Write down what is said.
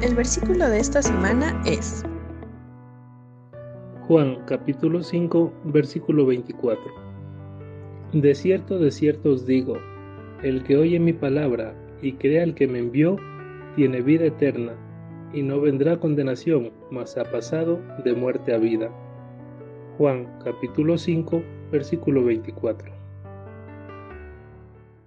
El versículo de esta semana es Juan capítulo 5 versículo 24. De cierto, de cierto os digo, el que oye mi palabra y crea al que me envió, tiene vida eterna, y no vendrá condenación, mas ha pasado de muerte a vida. Juan capítulo 5 versículo 24.